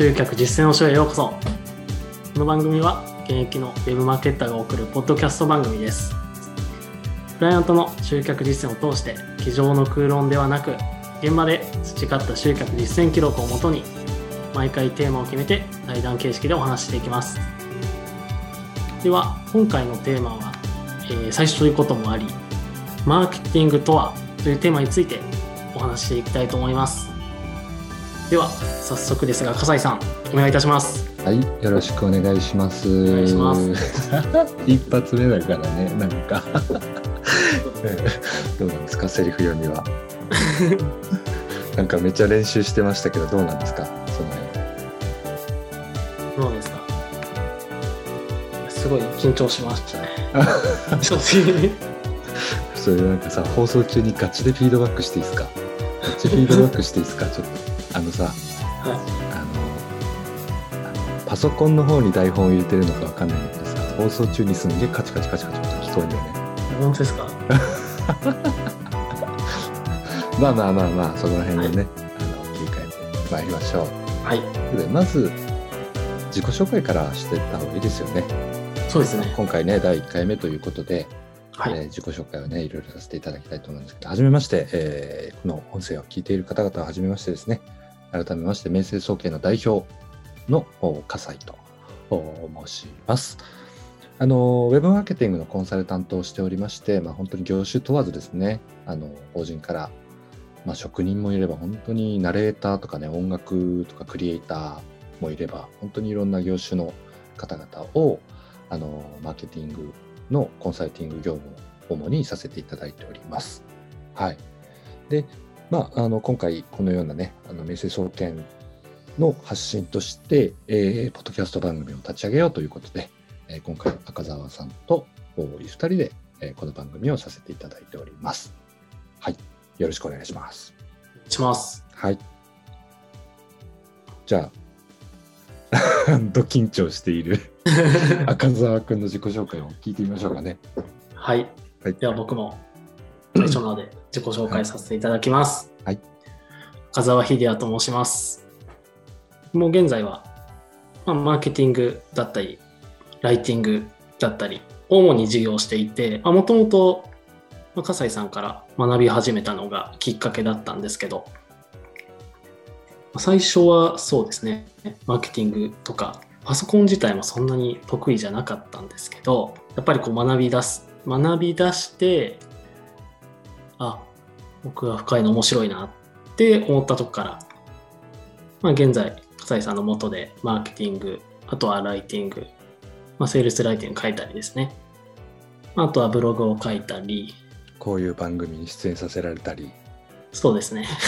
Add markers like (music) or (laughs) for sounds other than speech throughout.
集客実践の書へようこそ。この番組は現役のウェブマーケッターが送るポッドキャスト番組です。クライアントの集客実践を通して机上の空論ではなく現場で培った集客実践記録をもとに毎回テーマを決めて対談形式でお話ししていきます。では今回のテーマは、えー最初ということもありマーケティングとはというテーマについてお話ししていきたいと思います。では早速ですが笠井さんお願いいたしますはい、よろしくお願いします。お願いします (laughs) 一発目だからね、なんか。(laughs) どうなんですか、セリフ読みは。(laughs) なんかめっちゃ練習してましたけど、どうなんですか、その辺。どうですかすごい緊張しましたね正直それなんかさ、放送中にガチでフィードバックしていいですか？ガチフィードバックしていいですか、ちょっと。あのさ、はあの。あのパソコンの方に台本を入れてるのかわかんないんだけどさ、放送中にすんげえカチカチカチカチ聞こえるんだよね。い本当ですか？まあまあまあまあその辺でね、あの切り替えてまいりましょう。はいということでまず自己紹介からしていった方がいいですよね。そうですね今回ね第1回目ということで、はい、えー自己紹介をねいろいろさせていただきたいと思うんですけど、はじめまして、えーこの音声を聞いている方々ははじめましてですね。改めまして明星総研の代表のお笠井と申します。あのウェブマーケティングのコンサルタントをしておりまして、まあ、本当に業種問わずですね、あの法人から、まあ、職人もいれば、本当にナレーターとかね、音楽とかクリエイターもいれば、本当にいろんな業種の方々をあのマーケティングのコンサルティング業務を主にさせていただいております。はい。で、まあ、あの今回このようなね、あの明星総研の発信として、えーポッドキャスト番組を立ち上げようということで、えー今回赤澤さんとお2人で、えーこの番組をさせていただいております。はい。よろしくお願いします。しますはい。じゃあ、(laughs) ド緊張している (laughs) 赤澤くんの自己紹介を聞いてみましょうかね。はいはい。では僕も最初なので自己紹介させていただきます。はい。風沢秀也と申します。もう現在は、まあ、マーケティングだったり、ライティングだったり、主に事業をしていて、もともと笠井さんから学び始めたのがきっかけだったんですけど、最初はそうですね、マーケティングとか、パソコン自体もそんなに得意じゃなかったんですけど、やっぱりこう学び出す、学び出して、あ、僕が深いの面白いなって思ったとこから、まあ現在、笠井さんの下でマーケティング、あとはライティング、まあセールスライティング書いたりですね。あとはブログを書いたり、こういう番組に出演させられたり、そうですね。(laughs)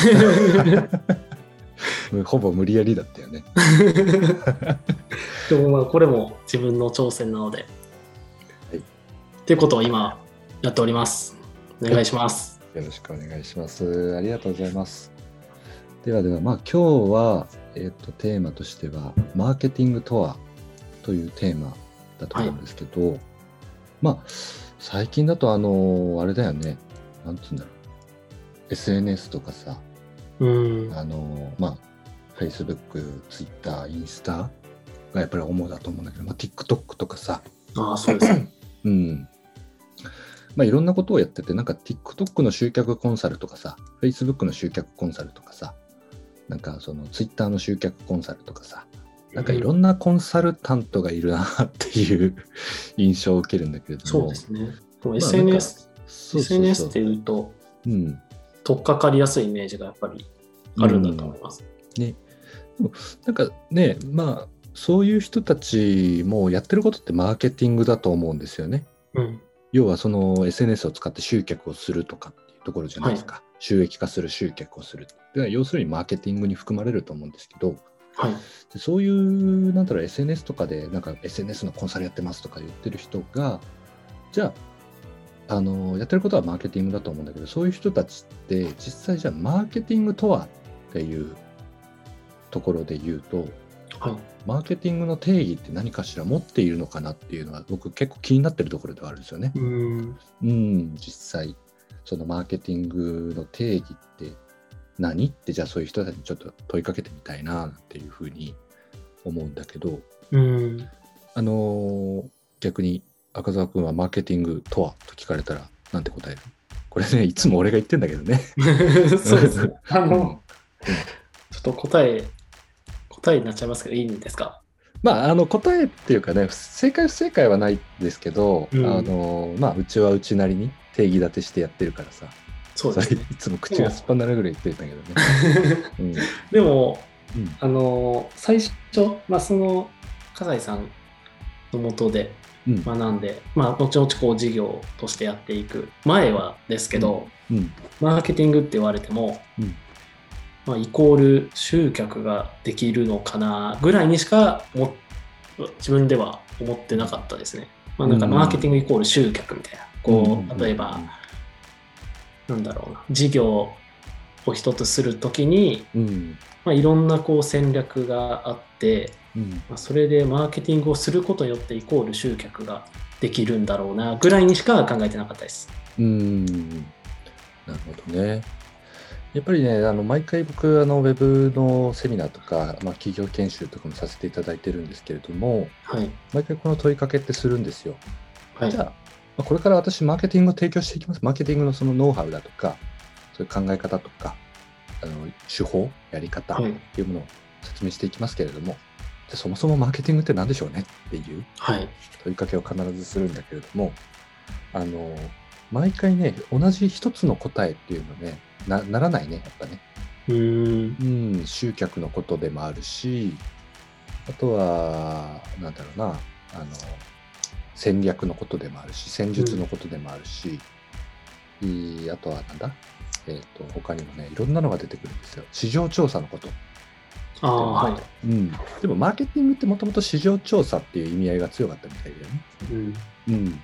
ほぼ無理やりだったよね。(laughs) でもまあこれも自分の挑戦なので、はいっていうことを今やっております。お願いします。よろしくお願いします。ありがとうございます。ではでは、まあ今日は、えっ、と、テーマとしては、マーケティングとはというテーマだと思うんですけど、まあ、最近だと、あの、あれだよね、なんつうんだろう、SNS とかさ、うん。あの、まあ、Facebook、Twitter、インスタがやっぱり主だと思うんだけど、まあ、TikTok とかさ、ああ、そうですね。うん。まあ、いろんなことをやってて、なんか TikTok の集客コンサルとかさ、Facebook の集客コンサルとかさ、なんかその Twitter の集客コンサルとかさ、なんかいろんなコンサルタントがいるなっていう (laughs) 印象を受けるんだけれども。そうですね。まあ SNS、SNS っていうと、うん。取っかかりやすいイメージがやっぱりあるんだと思います。ね。でもなんかね、まあ、そういう人たちもやってることってマーケティングだと思うんですよね。うん。要はその SNS を使って集客をするとかっていうところじゃないですか。収益化する集客をする。で要するにマーケティングに含まれると思うんですけど、はい。でそういう、なんだろう、SNS とかで、なんか SNS のコンサルやってますとか言ってる人が、じゃあ、あの、やってることはマーケティングだと思うんだけど、そういう人たちって、実際じゃあ、マーケティングとはっていうところで言うと、はい。マーケティングの定義って何かしら持っているのかなっていうのは、僕結構気になってるところではあるんですよね。うん。うん、実際、そのマーケティングの定義って何ってじゃあそういう人たちにちょっと問いかけてみたいなっていうふうに思うんだけど、うん。あのー逆に赤澤君はマーケティングとはと聞かれたらなんて答える？これねいつも俺が言ってんだけどね。(laughs) そうですね。あうんの、ちょっと答え、答えになっちゃいますけど、いいんですか？まあ、あの答えっていうかね正解不正解はないですけど、うん。あのまあ、うちはうちなりに定義立てしてやってるからさ。そうですね。いつも口がすっぱになるぐらい言ってるんだけどね。(laughs) うん。でも、うん。あの、最初、まあ、その、笠井さんのもとでうん。学んで、まあ、後々こう事業としてやっていく前はですけど、うん。マーケティングって言われても、うんまあ、イコール集客ができるのかなぐらいにしかも自分では思ってなかったですね。まあ、なんかうんマーケティングイコール集客みたいな。こう例えば、なんだろうな、事業を一つするときに、うんまあ、いろんなこう戦略があって、うんまあ、それでマーケティングをすることによってイコール集客ができるんだろうなぐらいにしか考えてなかったです。うんなるほどね。やっぱりね、あの毎回僕、あのウェブのセミナーとか、まあ、企業研修とかもさせていただいてるんですけれども、はい。毎回この問いかけってするんですよ。はいじゃあ、まあこれから私、マーケティングを提供していきます。マーケティングのそのノウハウだとか、そういう考え方とか、あの手法、やり方っはい。うものを説明していきますけれども、じゃあそもそもマーケティングって何でしょうねっていうはい。問いかけを必ずするんだけれども、あの、毎回ね、同じ一つの答えっていうのね、なならないね、やっぱね。うーん。うん、集客のことでもあるし、あとは、なんだろうな、あの、戦略のことでもあるし、戦術のことでもあるし、いいあとはなんだ？えっ、と、他にもね、いろんなのが出てくるんですよ。市場調査のこと。ああ、はい。うん。でも、マーケティングってもともと市場調査っていう意味合いが強かったみたいだよね。うん。うん。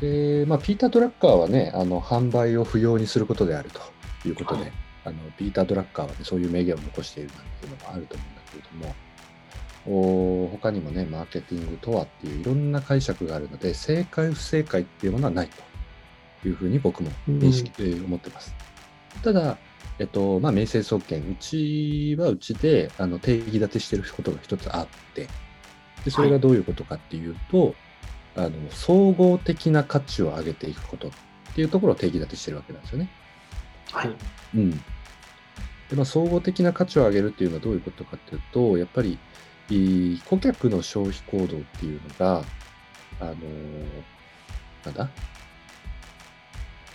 で、まあ、ピーター・ドラッカーはね、あの、販売を不要にすることであるということで、はいあの、ピーター・ドラッカーはね、そういう名言を残しているなんていうのもあると思うんだけれども、お他にもね、マーケティングとはっていういろんな解釈があるので、正解不正解っていうものはないというふうに僕も認識、えー思ってます。ただ、えっと、まあ、明星総研、うちはうちで、あの、定義立てしてることが一つあって、で、それがどういうことかっていうと、あの、総合的な価値を上げていくことっていうところを定義立てしてるわけなんですよね。はい。うん。で、まあ、総合的な価値を上げるっていうのはどういうことかっていうと、やっぱり、いい顧客の消費行動っていうのが、あのーなんだ？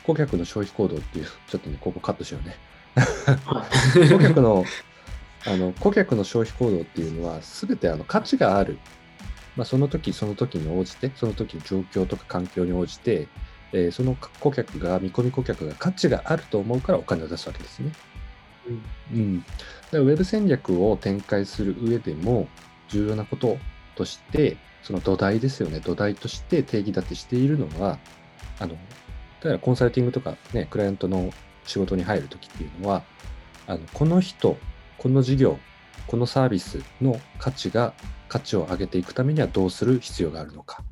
顧客の消費行動っていう、(laughs) ちょっとね、ここカットしようね。はい。(laughs) 顧客の、あの、顧客の消費行動っていうのは、すべてあの価値がある。まあ、その時その時に応じて、その時の状況とか環境に応じて、えーその顧客が、見込み顧客が価値があると思うからお金を出すわけですね。うん。だからウェブ戦略を展開する上でも、重要なこととして、その土台ですよね。土台として定義立てしているのは、あの、だからコンサルティングとかね、クライアントの仕事に入るときっていうのは、あの、この人、この事業、このサービスの価値が、価値を上げていくためにはどうする必要があるのか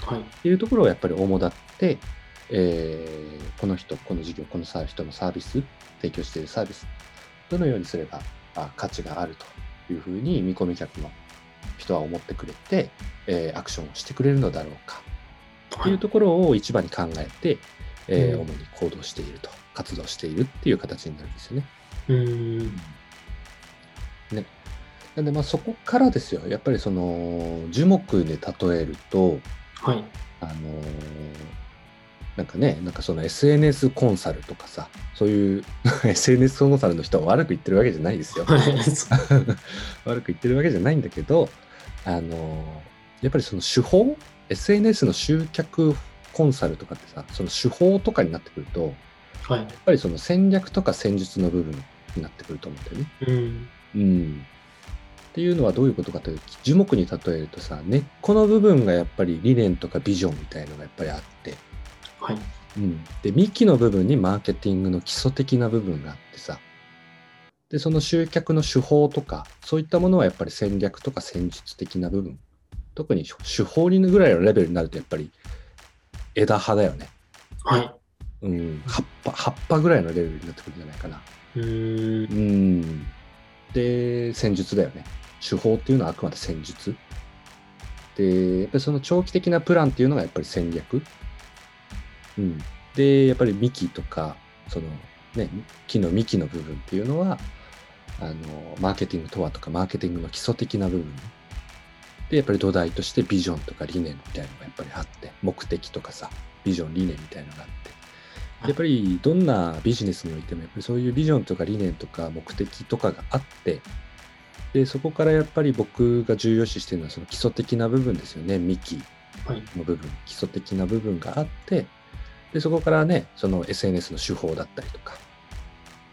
はい。っていうところをやっぱり主だって、えーこの人、この事業、このサー人のサービス、提供しているサービス、どのようにすればあ価値があるというふうに見込み客の人は思ってくれて、えーアクションをしてくれるのだろうかっていうところを一番に考えて、えーうん主に行動していると、活動しているっていう形になるんですよね。うーん。ね。なんでまあそこからですよ、やっぱりその樹木で例えると、はい。あのーなんかね、なんかその SNS コンサルとかさ、そういう (laughs) SNS コンサルの人は悪く言ってるわけじゃないですよ。はい。(laughs) 悪く言ってるわけじゃないんだけど、あのーやっぱりその手法 ?SNS の集客コンサルとかってさ、その手法とかになってくると、はい。やっぱりその戦略とか戦術の部分になってくると思うんだよね。うん。うん。っていうのはどういうことかというと、樹木に例えるとさ、根っこの部分がやっぱり理念とかビジョンみたいのがやっぱりあって、はい。うん、で幹の部分にマーケティングの基礎的な部分があってさでその集客の手法とかそういったものはやっぱり戦略とか戦術的な部分特に手法にぐらいのレベルになるとやっぱり枝葉だよね、はい。うん、葉っぱ葉っぱぐらいのレベルになってくるんじゃないかなう。ん。で、戦術だよね。手法っていうのはあくまで戦術。で、やっぱりその長期的なプランっていうのがやっぱり戦略。うん。で、やっぱり幹とか、そのね、木の幹の部分っていうのは、あの、マーケティングとはとか、マーケティングの基礎的な部分。で、やっぱり土台としてビジョンとか理念みたいなのがやっぱりあって、目的とかさ、ビジョン、理念みたいなのがあって。やっぱりどんなビジネスにおいてもやっぱりそういうビジョンとか理念とか目的とかがあってでそこからやっぱり僕が重要視してるのはその基礎的な部分ですよね幹はい。の部分基礎的な部分があってでそこからねその SNS の手法だったりとか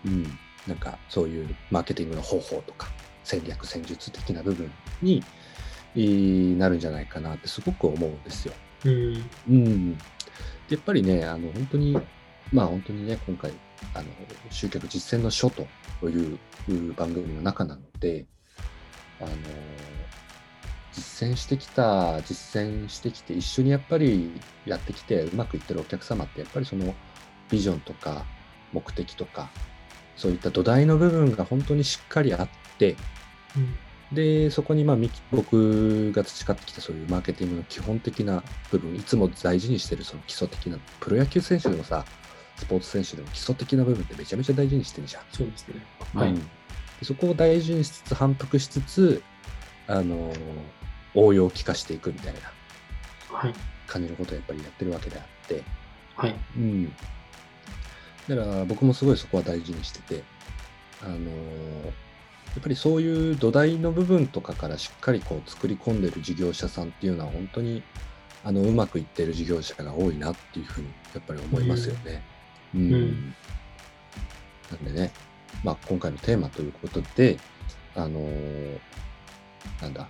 うんなんかそういうマーケティングの方法とか戦略戦術的な部分にえーなるんじゃないかなってすごく思うんですよ。うん。うん、でやっぱりね、あの本当に、まあ本当にね、今回、あの集客実践の書という番組の中なので、あの実践してきた、実践してきて、一緒にやっぱりやってきて、うまくいってるお客様って、やっぱりそのビジョンとか目的とか、そういった土台の部分が本当にしっかりあって、うん。で、そこにまあ僕が培ってきたそういうマーケティングの基本的な部分、いつも大事にしてるその基礎的な、プロ野球選手でもさ、スポーツ選手でも基礎的な部分ってめちゃめちゃ大事にしてるじゃん。そうですね。はい。うんでそこを大事にしつつ、反復しつつ、あのー応用を効かしていくみたいなはい。感じのことをやっぱりやってるわけであって、はい。うん。だから僕もすごいそこは大事にしてて、あのーやっぱりそういう土台の部分とかからしっかりこう作り込んでる事業者さんっていうのは本当にあのうまくいってる事業者が多いなっていうふうにやっぱり思いますよね。うん。うんなんでね、まあ今回のテーマということで、あのーなんだ、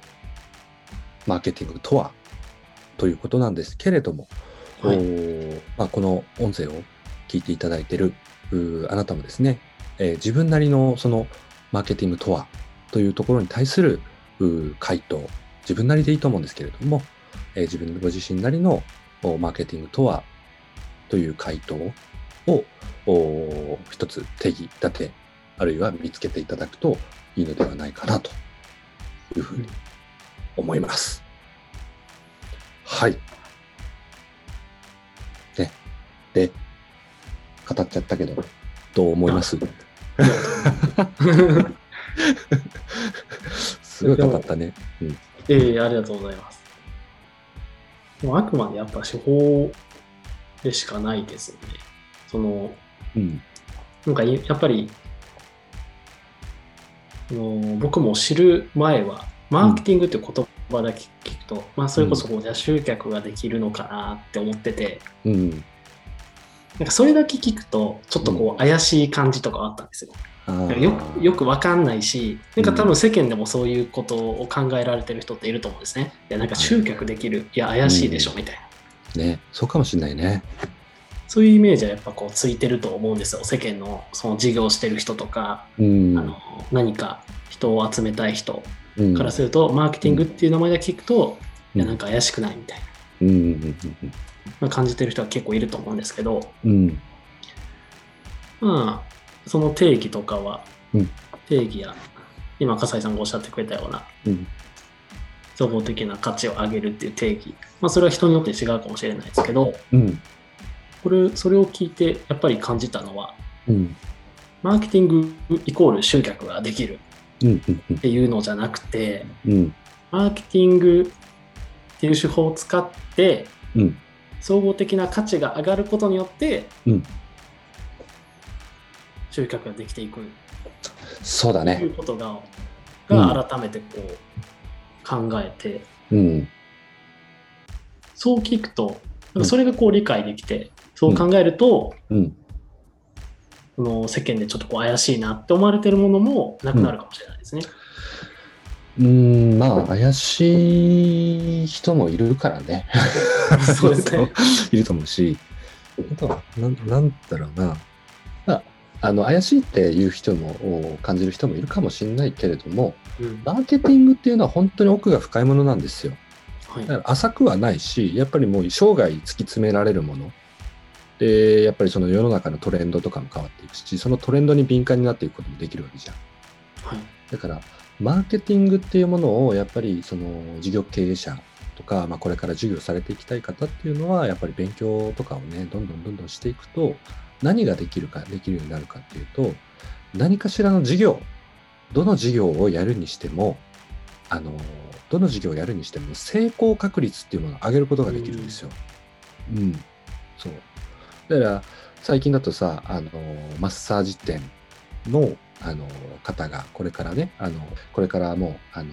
マーケティングとはということなんですけれども、はいまあ、この音声を聞いていただいているあなたもですね、えー自分なりのそのマーケティングとはというところに対する回答、自分なりでいいと思うんですけれども、えー自分ご自身なりのおマーケティングとはという回答をお一つ定義立て、あるいは見つけていただくといいのではないかなというふうに思います。はい。ね。で、語っちゃったけど、どう思います？すごい語ったね。うん。ええありがとうございます。もあくまでやっぱ手法でしかないですよね。その、うん。なんかいやっぱり、あの僕も知る前は、マーケティングって言葉だけ聞くと、まあそれこそこうじゃあ集客ができるのかなって思ってて、うん。なんかそれだけ聞くと、ちょっとこう怪しい感じとかあったんですよ。よくよくわかんないし、なんか多分世間でもそういうことを考えられてる人っていると思うんですね。いや、なんか集客できる、いや、怪しいでしょ、みたいな。ね、そうかもしれないね。そういうイメージはやっぱこうついてると思うんですよ。世間のその事業をしてる人とか、うん。あの何か人を集めたい人うんからすると、マーケティングっていう名前だけ聞くと、うんいや、なんか怪しくないみたいうんうんな感じてる人は結構いると思うんですけど、うんうん。まあ、その定義とかは、うん定義や、今、笠井さんがおっしゃってくれたような、うん。総合的な価値を上げるっていう定義、まあ、それは人によって違うかもしれないですけど、うん。これ、それを聞いて、やっぱり感じたのは、うん。マーケティングイコール集客ができる。っていうのじゃなくて、うん。マーケティングっていう手法を使って、うん。総合的な価値が上がることによって、うん集客ができていくといそうだね。うことが,、うんが改めてこう考えて、うん。そう聞くと、うんそれがこう理解できて、そう考えると、うん。その世間でちょっとこう怪しいなって思われてるものもなくなるかもしれないですね。うん、まあ、怪しい人もいるからね。(laughs) そうですね。(laughs) いると思うし、あとはなんなんだろうな。まあ、あの、怪しいっていう人も、お感じる人もいるかもしれないけれども、うんマーケティングっていうのは本当に奥が深いものなんですよ。はいだから浅くはないし、やっぱりもう生涯突き詰められるもの。で、やっぱりその世の中のトレンドとかも変わっていくし、そのトレンドに敏感になっていくこともできるわけじゃん。はい。だから、マーケティングっていうものを、やっぱりその事業経営者とか、まあ、これから授業されていきたい方っていうのは、やっぱり勉強とかをね、どんどんどんどんしていくと、何ができるか、できるようになるかっていうと、何かしらの事業、どの事業をやるにしても、あの、どの事業をやるにしても、成功確率っていうものを上げることができるんですよ。うん、そう。だから、最近だとさ、あの、マッサージ店の、あの、方が、これからね、あの、これからもう、あの、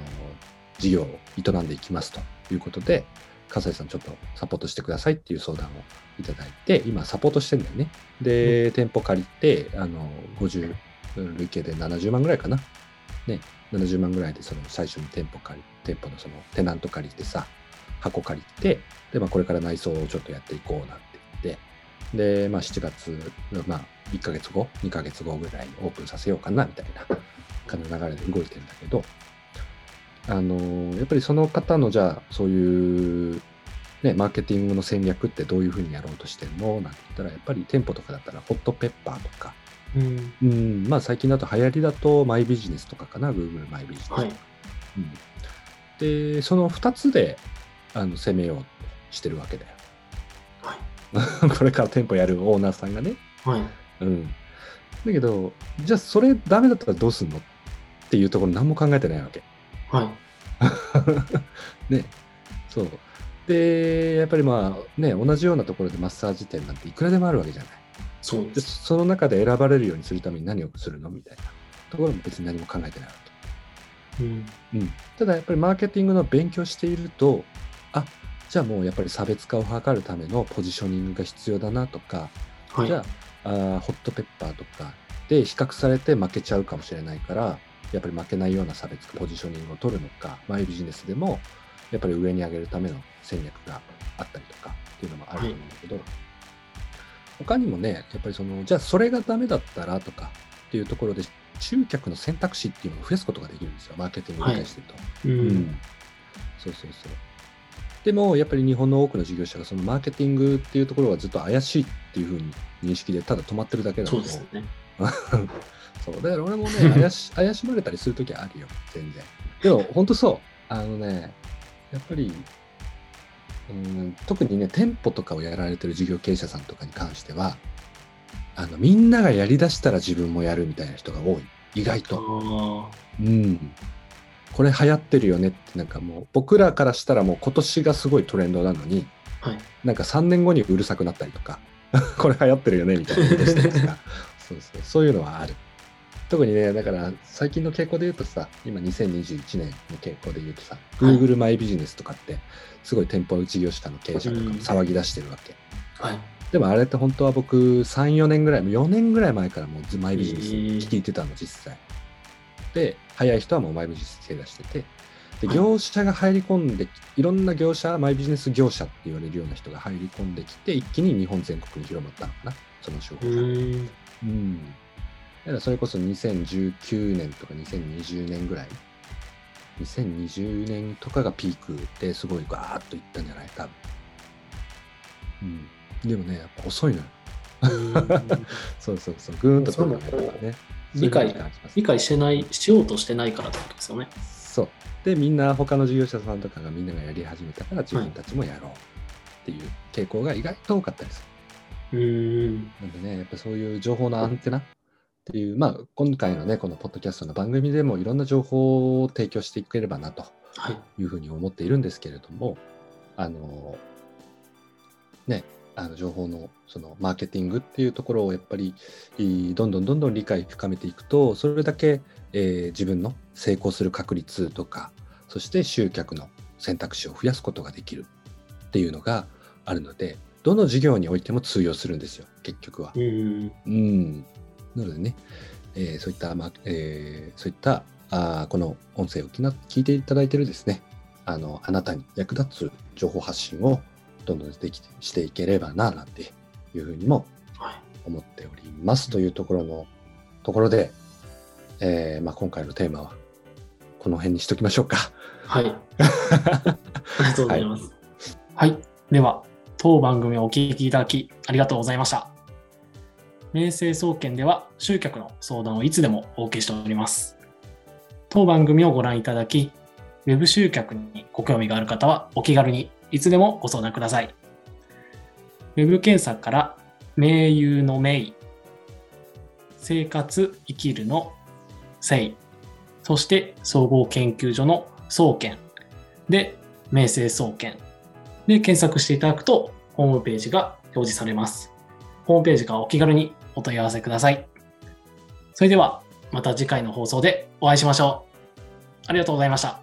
事業を営んでいきますということで、笠井さんちょっとサポートしてくださいっていう相談をいただいて、今サポートしてんだよね。で、店舗借りて、あの、50、累計で70万ぐらいかな。ね、70万ぐらいでその最初に店舗借り、店舗のそのテナント借りてさ、箱借りて、で、まあこれから内装をちょっとやっていこうなんで、まあ7月、まあ1ヶ月後、2ヶ月後ぐらいにオープンさせようかなみたいな感じの流れで動いてるんだけど、あのやっぱりその方のじゃあそういう、ね、マーケティングの戦略ってどういうふうにやろうとしてるの？なんて言ったらやっぱり店舗とかだったらホットペッパーとか、うん。うん、まあ最近だと流行りだとマイビジネスとかかな Google マイビジネスとか、はい。うん、でその2つであの攻めようとしてるわけだよはい。(laughs) これから店舗やるオーナーさんがねはい。うんだけどじゃあそれダメだったらどうすんのっていうところ何も考えてないわけはい。(laughs) ね、そう。で、やっぱりまあね、同じようなところでマッサージ店なんていくらでもあるわけじゃない。で、そうです。その中で選ばれるようにするために何をするのみたいなところも別に何も考えてないわうん。け。うん。ただやっぱりマーケティングの勉強していると、あ、じゃあもうやっぱり差別化を図るためのポジショニングが必要だなとか、はい。じゃああーホットペッパーとかで比較されて負けちゃうかもしれないからやっぱり負けないような差別化ポジショニングを取るのかマイビジネスでもやっぱり上に上げるための戦略があったりとかっていうのもあると思うんだけど、他にもねやっぱりそのじゃあそれがダメだったらとかっていうところで集客の選択肢っていうのを増やすことができるんですよマーケティングを理解してると。う。うんん、そうそうそう。でも、やっぱり日本の多くの事業者がそのマーケティングっていうところはずっと怪しいっていうふうに認識でただ止まってるだけだとそうですよね。(laughs) そうだから俺もね怪し、怪しまれたりするときあるよ、全然。でも、本当そう。あのね、やっぱり、うん、特にね、店舗とかをやられてる事業経営者さんとかに関しては、あのみんながやりだしたら自分もやるみたいな人が多い。意外あと。あ。うん。これ流行ってるよねって、なんかもう、僕らからしたらもう今年がすごいトレンドなのに、はい。なんか3年後にうるさくなったりとか、(laughs) これ流行ってるよねみたいなことしたりとか、(laughs) そうそう、そういうのはある。特にね、だから最近の傾向で言うとさ、今2021年の傾向で言うとさ、はい Google マイビジネスとかって、すごい店舗事業者の経営者とかも騒ぎ出してるわけ。はい。でもあれって本当は僕3、4年ぐらい、4年ぐらい前からもうずマイビジネス聞いてたの、実際。で、早い人はもうマイビジネス手出してて、で、はい業者が入り込んでき、いろんな業者、マイビジネス業者って言われるような人が入り込んできて、一気に日本全国に広まったのかな、その手法うが。ん。うん。だからそれこそ2019年とか2020年ぐらい、2020年とかがピークですごいガーッといったんじゃない？多分。うん。でもね、やっぱ遅いのよ。(laughs) そうそうそう、ぐーんとそう来いうのね。理解理解してない、しようとしてないからってことですよね。そう。で、みんな、他の事業者さんとかがみんながやり始めたから、自分たちもやろうっていう傾向が意外と多かったりする。うん。なんでね、やっぱそういう情報のアンテナっていう、まあ、今回のね、このポッドキャストの番組でもいろんな情報を提供していければなとはい。いうふうに思っているんですけれども、あの、ね、あの情報のそのマーケティングっていうところをやっぱりいどんどんどんどん理解深めていくとそれだけ、えー自分の成功する確率とかそして集客の選択肢を増やすことができるっていうのがあるのでどの事業においても通用するんですよ結局は。うん。うん、なのでね、えーそういった、まあえーそういったあーこの音声を聞きな聞いていただいているですねあのあなたに役立つ情報発信をどんどんできてしていければななんていうふうにもはい。思っておりますというところのところで、えーまあ、今回のテーマはこの辺にしときましょうか。はい。ありがとうございます。はい。では、当番組をお聞きいただきありがとうございました。明星総研では集客の相談をいつでもお受けしております。当番組をご覧いただき、ウェブ集客にご興味がある方はお気軽にいつでもご相談ください。ウェブ検索から、名優の名、生活生きるの生、そして総合研究所の総研で、明星総研で検索していただくと、ホームページが表示されます。ホームページからお気軽にお問い合わせください。それでは、また次回の放送でお会いしましょう。ありがとうございました。